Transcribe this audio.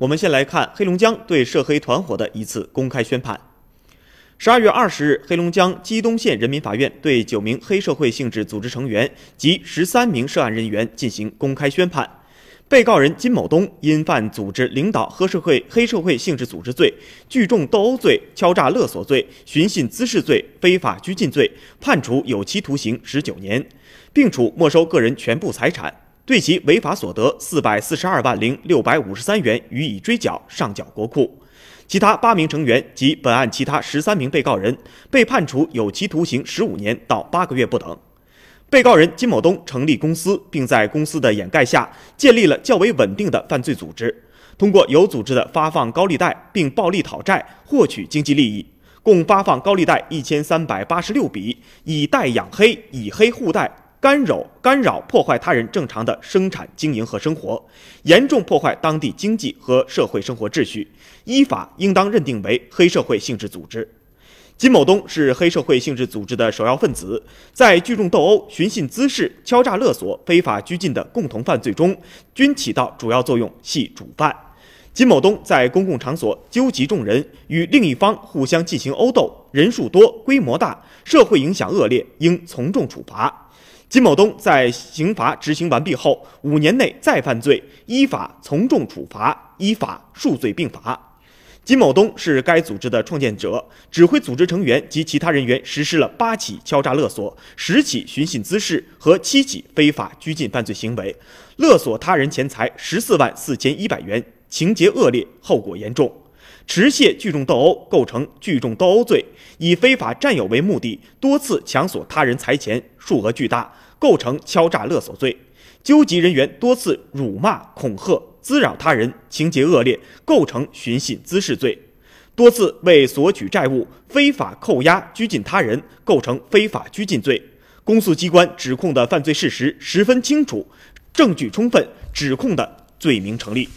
我们先来看黑龙江对涉黑团伙的一次公开宣判。十二月二十日，黑龙江鸡东县人民法院对九名黑社会性质组织成员及十三名涉案人员进行公开宣判。被告人金某东因犯组织领导黑社会黑社会性质组织罪、聚众斗殴罪、敲诈勒索罪、寻衅滋事罪、非法拘禁罪，判处有期徒刑十九年，并处没收个人全部财产，对其违法所得四百四十二万零六百五十三元予以追缴，上缴国库。其他八名成员及本案其他十三名被告人被判处有期徒刑十五年到八个月不等。被告人金某东成立公司，并在公司的掩盖下建立了较为稳定的犯罪组织，通过有组织的发放高利贷并暴力讨债获取经济利益，共发放高利贷一千三百八十六笔，以贷养黑，以黑护贷。干扰、干扰、破坏他人正常的生产经营和生活，严重破坏当地经济和社会生活秩序，依法应当认定为黑社会性质组织。金某东是黑社会性质组织的首要分子，在聚众斗殴、寻衅滋事、敲诈勒索、非法拘禁的共同犯罪中，均起到主要作用，系主犯。金某东在公共场所纠集众人，与另一方互相进行殴斗，人数多、规模大，社会影响恶劣，应从重处罚。金某东在刑罚执行完毕后，五年内再犯罪，依法从重处罚，依法数罪并罚。金某东是该组织的创建者，指挥组织成员及其他人员实施了八起敲诈勒索、十起寻衅滋事和七起非法拘禁犯罪行为，勒索他人钱财十四万四千一百元，情节恶劣，后果严重。持械聚众斗殴构成聚众斗殴罪，以非法占有为目的，多次强索他人财钱，数额巨大，构成敲诈勒索罪；纠集人员多次辱骂、恐吓、滋扰他人，情节恶劣，构成寻衅滋事罪；多次为索取债务非法扣押、拘禁他人，构成非法拘禁罪。公诉机关指控的犯罪事实十分清楚，证据充分，指控的罪名成立。